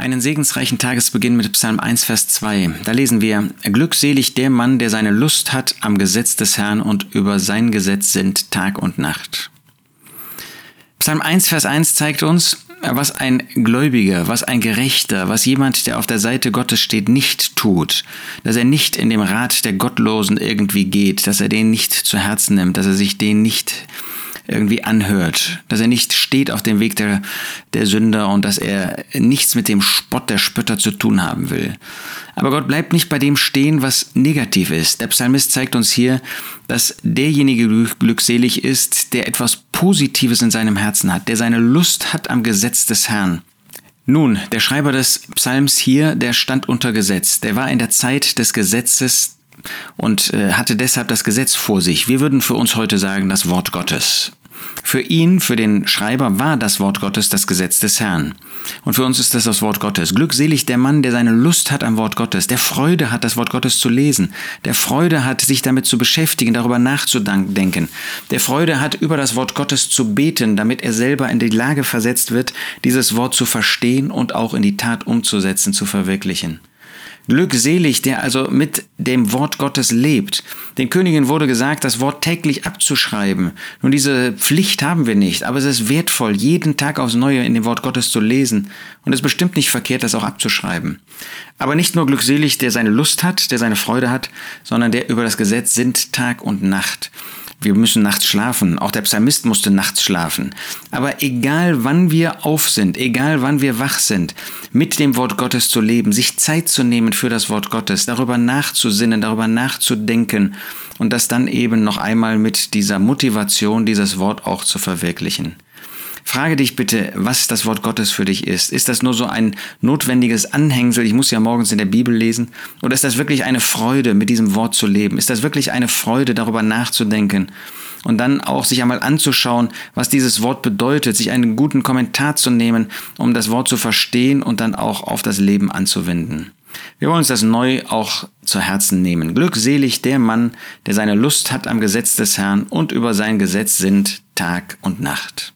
Einen segensreichen Tagesbeginn mit Psalm 1, Vers 2. Da lesen wir, Glückselig der Mann, der seine Lust hat am Gesetz des Herrn und über sein Gesetz sind Tag und Nacht. Psalm 1, Vers 1 zeigt uns, was ein Gläubiger, was ein Gerechter, was jemand, der auf der Seite Gottes steht, nicht tut, dass er nicht in dem Rat der Gottlosen irgendwie geht, dass er den nicht zu Herzen nimmt, dass er sich den nicht irgendwie anhört, dass er nicht steht auf dem Weg der, der Sünder und dass er nichts mit dem Spott der Spötter zu tun haben will. Aber Gott bleibt nicht bei dem stehen, was negativ ist. Der Psalmist zeigt uns hier, dass derjenige glückselig ist, der etwas Positives in seinem Herzen hat, der seine Lust hat am Gesetz des Herrn. Nun, der Schreiber des Psalms hier, der stand unter Gesetz. Der war in der Zeit des Gesetzes und äh, hatte deshalb das Gesetz vor sich. Wir würden für uns heute sagen, das Wort Gottes. Für ihn, für den Schreiber, war das Wort Gottes das Gesetz des Herrn. Und für uns ist das das Wort Gottes. Glückselig der Mann, der seine Lust hat am Wort Gottes, der Freude hat, das Wort Gottes zu lesen, der Freude hat, sich damit zu beschäftigen, darüber nachzudenken, der Freude hat, über das Wort Gottes zu beten, damit er selber in die Lage versetzt wird, dieses Wort zu verstehen und auch in die Tat umzusetzen, zu verwirklichen. Glückselig, der also mit dem Wort Gottes lebt. Den Königen wurde gesagt, das Wort täglich abzuschreiben. Nun, diese Pflicht haben wir nicht, aber es ist wertvoll, jeden Tag aufs Neue in dem Wort Gottes zu lesen. Und es ist bestimmt nicht verkehrt, das auch abzuschreiben. Aber nicht nur glückselig, der seine Lust hat, der seine Freude hat, sondern der über das Gesetz sinnt Tag und Nacht. Wir müssen nachts schlafen. Auch der Psalmist musste nachts schlafen. Aber egal wann wir auf sind, egal wann wir wach sind, mit dem Wort Gottes zu leben, sich Zeit zu nehmen für das Wort Gottes, darüber nachzusinnen, darüber nachzudenken und das dann eben noch einmal mit dieser Motivation, dieses Wort auch zu verwirklichen. Frage dich bitte, was das Wort Gottes für dich ist. Ist das nur so ein notwendiges Anhängsel, ich muss ja morgens in der Bibel lesen? Oder ist das wirklich eine Freude, mit diesem Wort zu leben? Ist das wirklich eine Freude, darüber nachzudenken? Und dann auch sich einmal anzuschauen, was dieses Wort bedeutet, sich einen guten Kommentar zu nehmen, um das Wort zu verstehen und dann auch auf das Leben anzuwenden. Wir wollen uns das neu auch zu Herzen nehmen. Glückselig der Mann, der seine Lust hat am Gesetz des Herrn und über sein Gesetz sinnt Tag und Nacht.